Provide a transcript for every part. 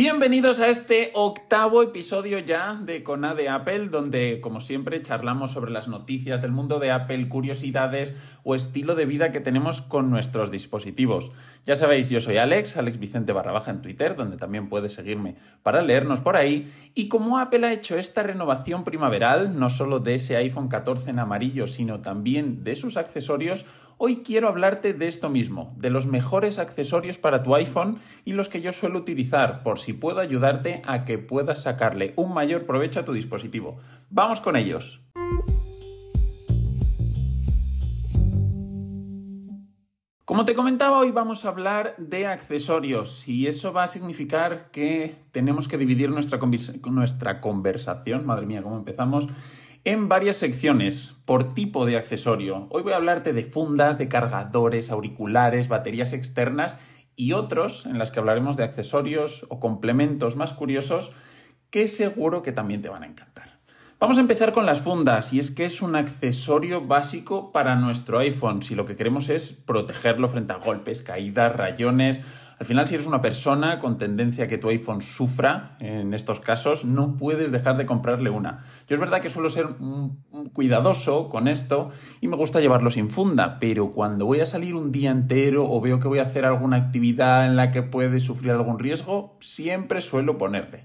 be Bienvenidos a este octavo episodio ya de Cona de Apple, donde, como siempre, charlamos sobre las noticias del mundo de Apple, curiosidades o estilo de vida que tenemos con nuestros dispositivos. Ya sabéis, yo soy Alex, Alex Vicente barra baja en Twitter, donde también puedes seguirme para leernos por ahí. Y como Apple ha hecho esta renovación primaveral, no solo de ese iPhone 14 en amarillo, sino también de sus accesorios, Hoy quiero hablarte de esto mismo, de los mejores accesorios para tu iPhone y los que yo suelo utilizar, por si puedo ayudarte a que puedas sacarle un mayor provecho a tu dispositivo. Vamos con ellos. Como te comentaba, hoy vamos a hablar de accesorios y eso va a significar que tenemos que dividir nuestra, nuestra conversación, madre mía, ¿cómo empezamos? en varias secciones por tipo de accesorio. Hoy voy a hablarte de fundas, de cargadores, auriculares, baterías externas y otros en las que hablaremos de accesorios o complementos más curiosos que seguro que también te van a encantar. Vamos a empezar con las fundas y es que es un accesorio básico para nuestro iPhone si lo que queremos es protegerlo frente a golpes, caídas, rayones al final, si eres una persona con tendencia a que tu iPhone sufra en estos casos, no puedes dejar de comprarle una. Yo es verdad que suelo ser cuidadoso con esto y me gusta llevarlo sin funda, pero cuando voy a salir un día entero o veo que voy a hacer alguna actividad en la que puede sufrir algún riesgo, siempre suelo ponerle.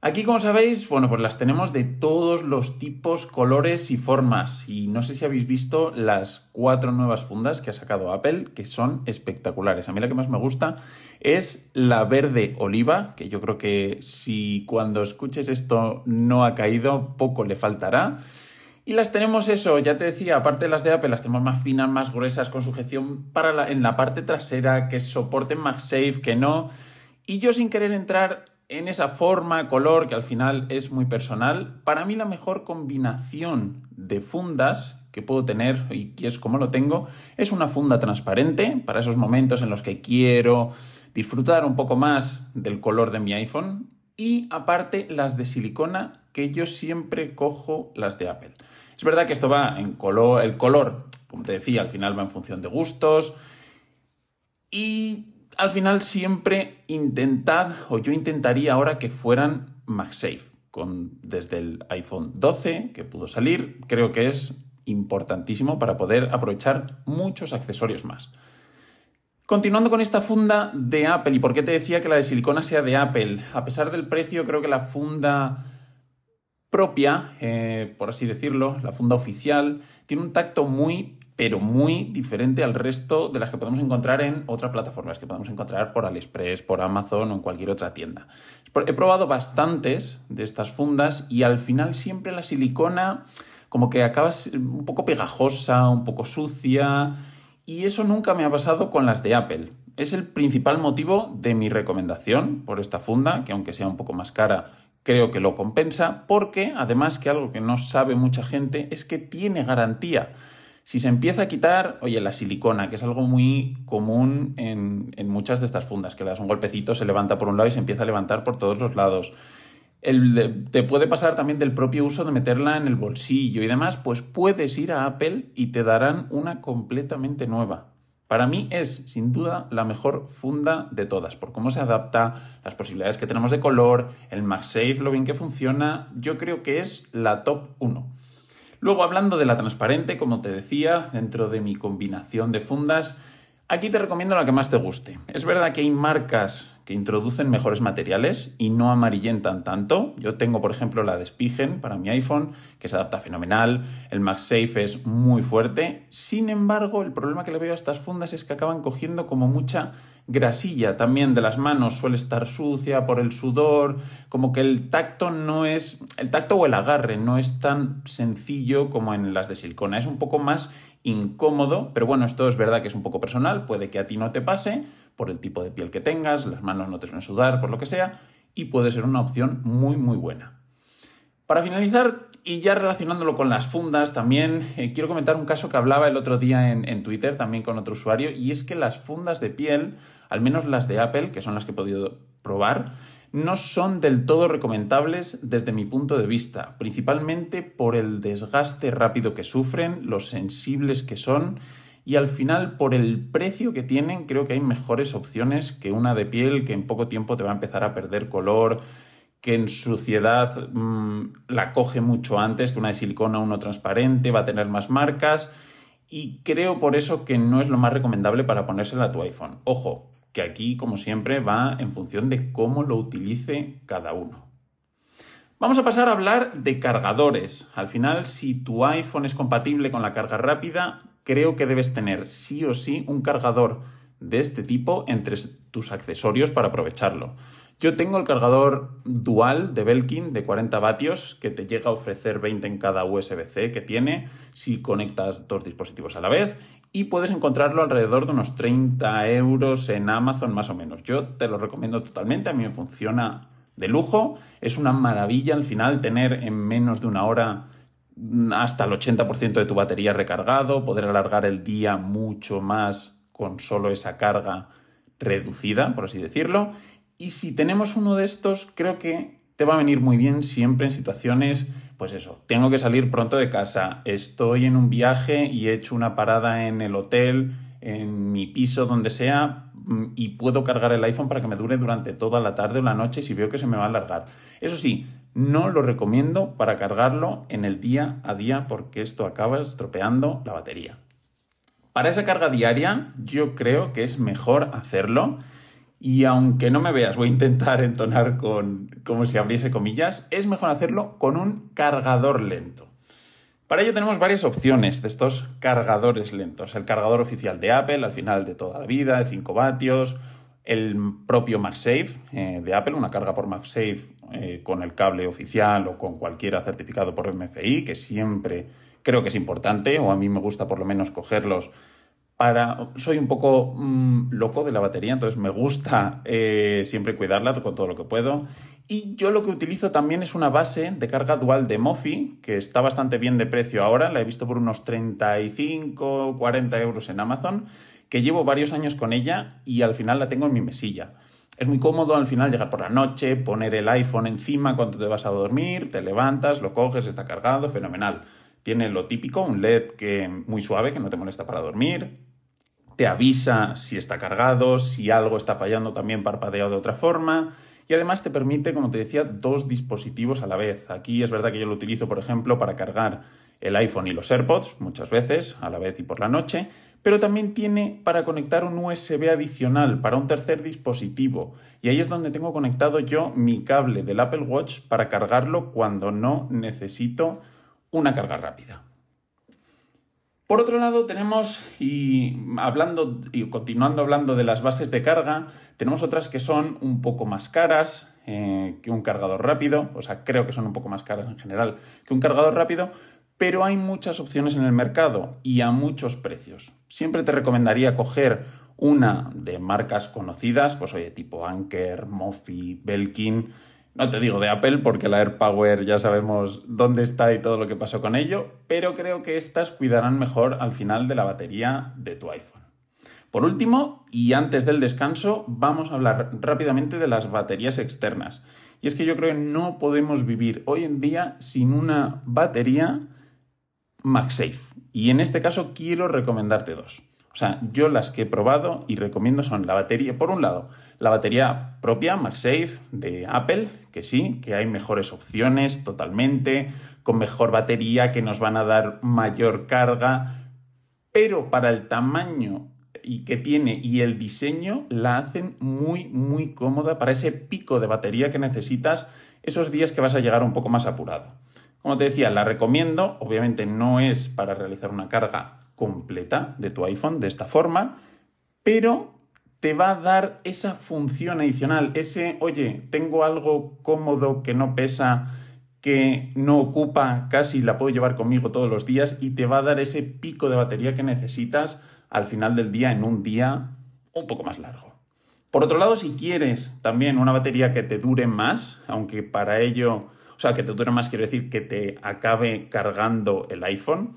Aquí, como sabéis, bueno, pues las tenemos de todos los tipos, colores y formas. Y no sé si habéis visto las cuatro nuevas fundas que ha sacado Apple, que son espectaculares. A mí la que más me gusta es la verde oliva, que yo creo que si cuando escuches esto no ha caído, poco le faltará. Y las tenemos eso, ya te decía, aparte de las de Apple, las tenemos más finas, más gruesas, con sujeción para en la parte trasera, que soporten MagSafe, que no. Y yo sin querer entrar en esa forma, color, que al final es muy personal, para mí la mejor combinación de fundas que puedo tener y que es como lo tengo, es una funda transparente para esos momentos en los que quiero disfrutar un poco más del color de mi iPhone y aparte las de silicona que yo siempre cojo las de Apple. Es verdad que esto va en color, el color, como te decía, al final va en función de gustos y al final siempre intentad, o yo intentaría ahora que fueran MagSafe. Con, desde el iPhone 12 que pudo salir, creo que es importantísimo para poder aprovechar muchos accesorios más. Continuando con esta funda de Apple, ¿y por qué te decía que la de silicona sea de Apple? A pesar del precio, creo que la funda propia, eh, por así decirlo, la funda oficial, tiene un tacto muy pero muy diferente al resto de las que podemos encontrar en otras plataformas, que podemos encontrar por AliExpress, por Amazon o en cualquier otra tienda. He probado bastantes de estas fundas y al final siempre la silicona como que acaba un poco pegajosa, un poco sucia, y eso nunca me ha pasado con las de Apple. Es el principal motivo de mi recomendación por esta funda, que aunque sea un poco más cara, creo que lo compensa, porque además que algo que no sabe mucha gente es que tiene garantía. Si se empieza a quitar, oye, la silicona, que es algo muy común en, muchas de estas fundas, que le das un golpecito, se levanta por un lado y se empieza a levantar por todos los lados. te puede pasar también del propio uso de meterla en el bolsillo y demás, pues puedes ir a Apple y te darán una completamente nueva. Para mí es, sin duda, la mejor funda de todas, por cómo se adapta, las posibilidades que tenemos de color, el MagSafe, lo bien que funciona, yo creo que es la top 1. Luego, hablando de la transparente, como te decía, dentro de mi combinación de fundas, aquí te recomiendo la que más te guste. Es verdad que hay marcas que introducen mejores materiales y no amarillentan tanto. Yo tengo, por ejemplo, la de Spigen para mi iPhone, que se adapta fenomenal. El MagSafe es muy fuerte. Sin embargo, el problema que le veo a estas fundas es que acaban cogiendo como mucha grasilla también de las manos. Suele estar sucia por el sudor, como que el tacto no es, el tacto o el agarre no es tan sencillo como en las de silicona. Es un poco más incómodo, pero bueno, esto es verdad que es un poco personal, puede que a ti no te pase por el tipo de piel que tengas, las manos no te suelen sudar, por lo que sea, y puede ser una opción muy, muy buena. Para finalizar, y ya relacionándolo con las fundas, también eh, quiero comentar un caso que hablaba el otro día en, en, Twitter, también con otro usuario, y es que las fundas de piel, al menos las de Apple, que son las que he podido probar, no son del todo recomendables desde mi punto de vista, principalmente por el desgaste rápido que sufren, los sensibles que son y al final por el precio que tienen creo que hay mejores opciones que una de piel que en poco tiempo te va a empezar a perder color, que en suciedad mmm, la coge mucho antes que una de silicona, uno transparente, va a tener más marcas y creo por eso que no es lo más recomendable para ponérsela a tu iPhone. Ojo, que aquí como siempre va en función de cómo lo utilice cada uno. Vamos a pasar a hablar de cargadores. Al final, si tu iPhone es compatible con la carga rápida, creo que debes tener sí o sí un cargador de este tipo entre tus accesorios para aprovecharlo. Yo tengo el cargador dual de Belkin de 40 vatios que te llega a ofrecer 20 en cada USB-C que tiene si conectas dos dispositivos a la vez y puedes encontrarlo alrededor de unos 30 euros en Amazon más o menos. Yo te lo recomiendo totalmente, a mí me funciona de lujo, es una maravilla al final tener en menos de una hora hasta el 80% de tu batería recargado, poder alargar el día mucho más con solo esa carga reducida, por así decirlo, y si tenemos uno de estos, creo que te va a venir muy bien siempre en situaciones, pues eso, tengo que salir pronto de casa, estoy en un viaje y he hecho una parada en el hotel, en mi piso, donde sea, mm, y puedo cargar el iPhone para que me dure durante toda la tarde o la noche si veo que se me va a alargar. Eso sí, no lo recomiendo para cargarlo en el día a día porque esto acaba estropeando la batería. Para esa carga diaria, yo creo que es mejor hacerlo y aunque no me veas, voy a intentar entonar con como si abriese comillas, es mejor hacerlo con un cargador lento. Para ello tenemos varias opciones de estos cargadores lentos. El cargador oficial de Apple, al final de toda la vida, de 5 vatios. El propio MagSafe eh, de Apple, una carga por MagSafe eh, con el cable oficial o con cualquiera certificado por MFI, que siempre creo que es importante, o a mí me gusta por lo menos cogerlos para, soy un poco mmm, loco de la batería, entonces me gusta eh, siempre cuidarla con todo lo que puedo. Y yo lo que utilizo también es una base de carga dual de Mofi, que está bastante bien de precio ahora, la he visto por unos 35, 40 euros en Amazon, que llevo varios años con ella y al final la tengo en mi mesilla. Es muy cómodo al final llegar por la noche, poner el iPhone encima cuando te vas a dormir, te levantas, lo coges, está cargado, fenomenal. Tiene lo típico, un LED que muy suave que no te molesta para dormir, te avisa si está cargado, si algo está fallando también parpadea de otra forma y además te permite, como te decía, dos dispositivos a la vez. Aquí es verdad que yo lo utilizo, por ejemplo, para cargar el iPhone y los AirPods muchas veces, a la vez y por la noche, pero también tiene para conectar un USB adicional para un tercer dispositivo. Y ahí es donde tengo conectado yo mi cable del Apple Watch para cargarlo cuando no necesito una carga rápida. Por otro lado, tenemos, y hablando y continuando hablando de las bases de carga, tenemos otras que son un poco más caras eh, que un cargador rápido, o sea, creo que son un poco más caras en general que un cargador rápido, pero hay muchas opciones en el mercado y a muchos precios. Siempre te recomendaría coger una de marcas conocidas, pues oye, tipo Anker, Mofi, Belkin, no te digo de Apple porque la AirPower ya sabemos dónde está y todo lo que pasó con ello, pero creo que estas cuidarán mejor al final de la batería de tu iPhone. Por último, y antes del descanso, vamos a hablar rápidamente de las baterías externas. Y es que yo creo que no podemos vivir hoy en día sin una batería MagSafe. Y en este caso quiero recomendarte dos. O sea, yo las que he probado y recomiendo son la batería, por un lado, la batería propia MagSafe de Apple, que sí, que hay mejores opciones totalmente, con mejor batería, que nos van a dar mayor carga, pero para el tamaño y que tiene y el diseño la hacen muy muy cómoda para ese pico de batería que necesitas esos días que vas a llegar un poco más apurado. Como te decía, la recomiendo, obviamente no es para realizar una carga completa de tu iPhone de esta forma, pero te va a dar esa función adicional, ese, oye, tengo algo cómodo que no pesa, que no ocupa casi, la puedo llevar conmigo todos los días y te va a dar ese pico de batería que necesitas al final del día en un día un poco más largo. Por otro lado, si quieres también una batería que te dure más, aunque para ello, o sea, que te dure más quiero decir que te acabe cargando el iPhone,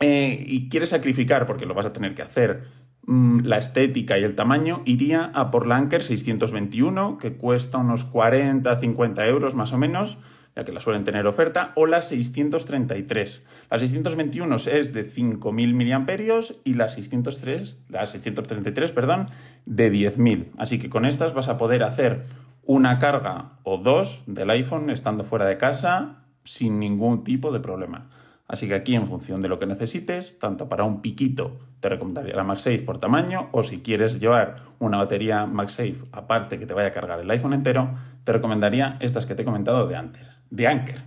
eh, y quieres sacrificar, porque lo vas a tener que hacer, mm, la estética y el tamaño, iría a por la Anker 621, que cuesta unos 40, 50 euros más o menos, ya que la suelen tener oferta, o la 633. La 621 es de 5.000 mAh y la 603, la 633, perdón, de 10.000. Así que con estas vas a poder hacer una carga o dos del iPhone estando fuera de casa sin ningún tipo de problema. Así que aquí en función de lo que necesites, tanto para un piquito te recomendaría la MagSafe por tamaño o si quieres llevar una batería MagSafe aparte que te vaya a cargar el iPhone entero, te recomendaría estas que te he comentado de antes, de Anker.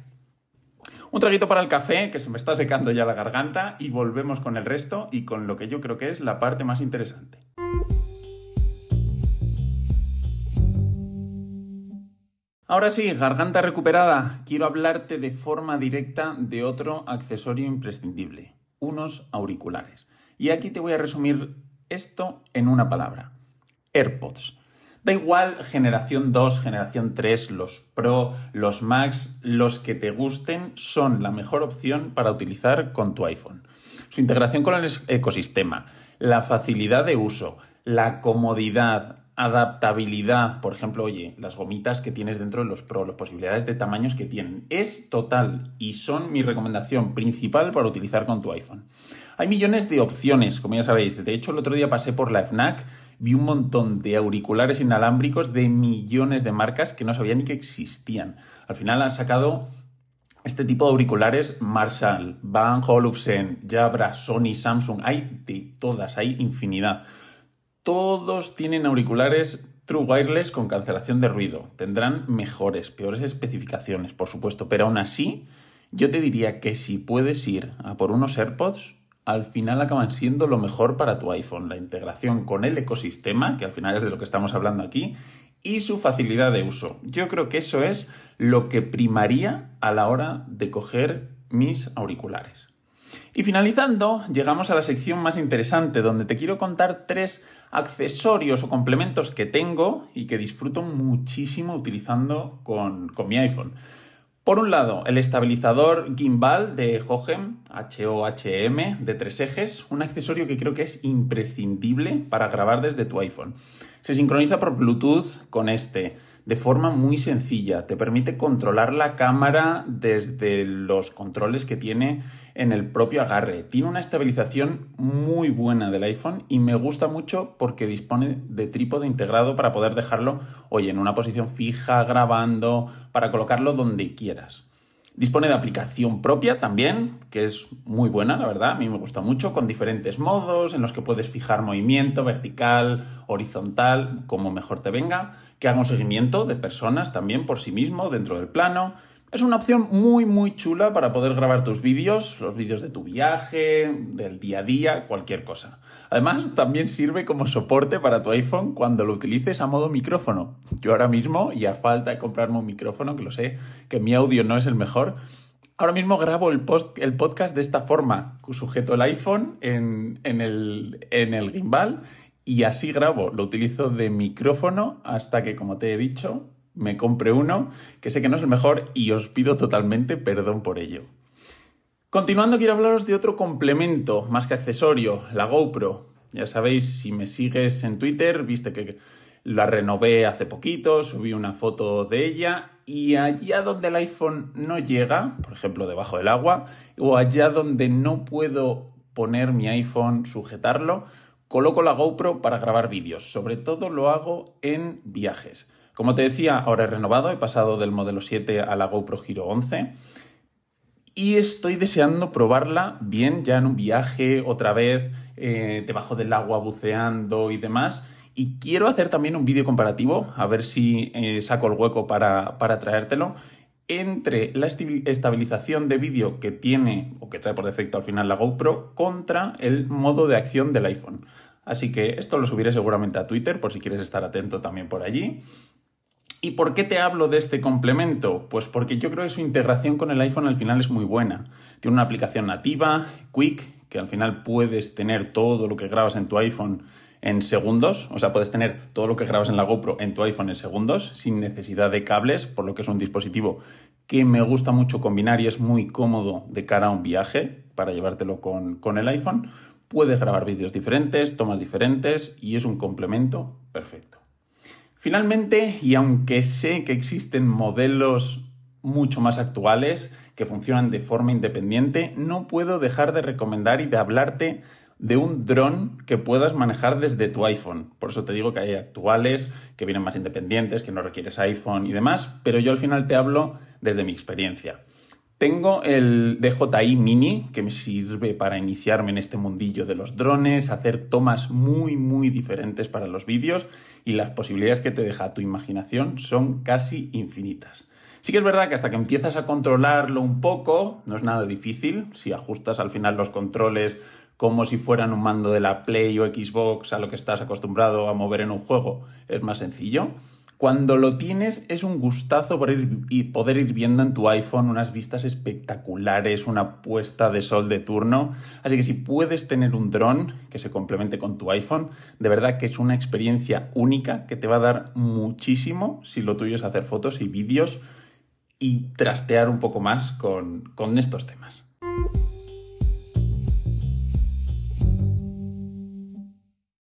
Un traguito para el café, que se me está secando ya la garganta, y volvemos con el resto y con lo que yo creo que es la parte más interesante. Ahora sí, garganta recuperada, quiero hablarte de forma directa de otro accesorio imprescindible, unos auriculares. Y aquí te voy a resumir esto en una palabra, AirPods. Da igual generación 2, generación 3, los Pro, los Max, los que te gusten son la mejor opción para utilizar con tu iPhone. Su integración con el ecosistema, la facilidad de uso, la comodidad, adaptabilidad, por ejemplo, oye, las gomitas que tienes dentro de los Pro, las posibilidades de tamaños que tienen, es total y son mi recomendación principal para utilizar con tu iPhone. Hay millones de opciones, como ya sabéis. De hecho, el otro día pasé por la FNAC, vi un montón de auriculares inalámbricos de millones de marcas que no sabía ni que existían. Al final han sacado este tipo de auriculares Marshall, Van Olufsen, Jabra, Sony, Samsung, hay de todas, hay infinidad. Todos tienen auriculares True Wireless con cancelación de ruido. Tendrán mejores, peores especificaciones, por supuesto, pero aún así, yo te diría que si puedes ir a por unos AirPods, al final acaban siendo lo mejor para tu iPhone. La integración con el ecosistema, que al final es de lo que estamos hablando aquí, y su facilidad de uso. Yo creo que eso es lo que primaría a la hora de coger mis auriculares. Y finalizando, llegamos a la sección más interesante, donde te quiero contar tres accesorios o complementos que tengo y que disfruto muchísimo utilizando con, mi iPhone. Por un lado, el estabilizador gimbal de Hohem, HOHM, de tres ejes, un accesorio que creo que es imprescindible para grabar desde tu iPhone. Se sincroniza por Bluetooth con este de forma muy sencilla. Te permite controlar la cámara desde los controles que tiene en el propio agarre. Tiene una estabilización muy buena del iPhone y me gusta mucho porque dispone de trípode integrado para poder dejarlo, oye, en una posición fija, grabando, para colocarlo donde quieras. Dispone de aplicación propia también, que es muy buena, la verdad, a mí me gusta mucho, con diferentes modos en los que puedes fijar movimiento vertical, horizontal, como mejor te venga, que haga un seguimiento de personas también por sí mismo dentro del plano, es una opción muy muy chula para poder grabar tus vídeos, los vídeos de tu viaje, del día a día, cualquier cosa. Además, también sirve como soporte para tu iPhone cuando lo utilices a modo micrófono. Yo ahora mismo, y a falta de comprarme un micrófono, que lo sé, que mi audio no es el mejor, ahora mismo grabo el, podcast de esta forma. Sujeto el iPhone en, el, en el gimbal y así grabo. Lo utilizo de micrófono hasta que, como te he dicho, me compre uno, que sé que no es el mejor y os pido totalmente perdón por ello. Continuando, quiero hablaros de otro complemento, más que accesorio, la GoPro. Ya sabéis, si me sigues en Twitter, viste que la renové hace poquito, subí una foto de ella y allá donde el iPhone no llega, por ejemplo debajo del agua, o allá donde no puedo poner mi iPhone, sujetarlo, coloco la GoPro para grabar vídeos. Sobre todo lo hago en viajes. Como te decía, ahora he renovado, he pasado del modelo 7 a la GoPro Hero 11 y estoy deseando probarla bien ya en un viaje otra vez eh, debajo del agua buceando y demás. Y quiero hacer también un vídeo comparativo, a ver si eh, saco el hueco para, para traértelo, entre la estabilización de vídeo que tiene o que trae por defecto al final la GoPro contra el modo de acción del iPhone. Así que esto lo subiré seguramente a Twitter por si quieres estar atento también por allí. ¿Y por qué te hablo de este complemento? Pues porque yo creo que su integración con el iPhone al final es muy buena. Tiene una aplicación nativa, Quick, que al final puedes tener todo lo que grabas en tu iPhone en segundos, o sea, puedes tener todo lo que grabas en la GoPro en tu iPhone en segundos, sin necesidad de cables, por lo que es un dispositivo que me gusta mucho combinar y es muy cómodo de cara a un viaje para llevártelo con, con el iPhone. Puedes grabar vídeos diferentes, tomas diferentes y es un complemento perfecto. Finalmente, y aunque sé que existen modelos mucho más actuales, que funcionan de forma independiente, no puedo dejar de recomendar y de hablarte de un dron que puedas manejar desde tu iPhone. Por eso te digo que hay actuales, que vienen más independientes, que no requieres iPhone y demás, pero yo al final te hablo desde mi experiencia. Tengo el DJI Mini que me sirve para iniciarme en este mundillo de los drones, hacer tomas muy muy diferentes para los vídeos y las posibilidades que te deja tu imaginación son casi infinitas. Sí que es verdad que hasta que empiezas a controlarlo un poco, no es nada difícil, si ajustas al final los controles como si fueran un mando de la Play o Xbox a lo que estás acostumbrado a mover en un juego, es más sencillo. Cuando lo tienes es un gustazo poder ir viendo en tu iPhone unas vistas espectaculares, una puesta de sol de turno. Así que si puedes tener un dron que se complemente con tu iPhone, de verdad que es una experiencia única que te va a dar muchísimo si lo tuyo es hacer fotos y vídeos y trastear un poco más con, con estos temas.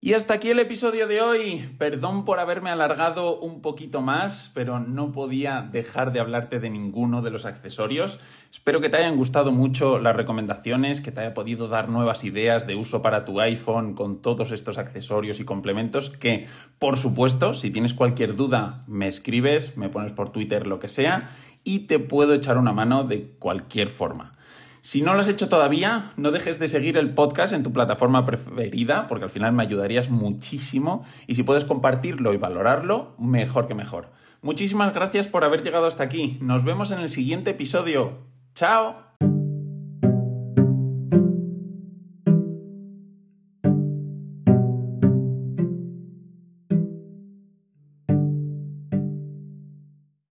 Y hasta aquí el episodio de hoy. Perdón por haberme alargado un poquito más, pero no podía dejar de hablarte de ninguno de los accesorios. Espero que te hayan gustado mucho las recomendaciones, que te haya podido dar nuevas ideas de uso para tu iPhone con todos estos accesorios y complementos que, por supuesto, si tienes cualquier duda, me escribes, me pones por Twitter, lo que sea, y te puedo echar una mano de cualquier forma. Si no lo has hecho todavía, no dejes de seguir el podcast en tu plataforma preferida, porque al final me ayudarías muchísimo. Y si puedes compartirlo y valorarlo, mejor que mejor. Muchísimas gracias por haber llegado hasta aquí. Nos vemos en el siguiente episodio. ¡Chao!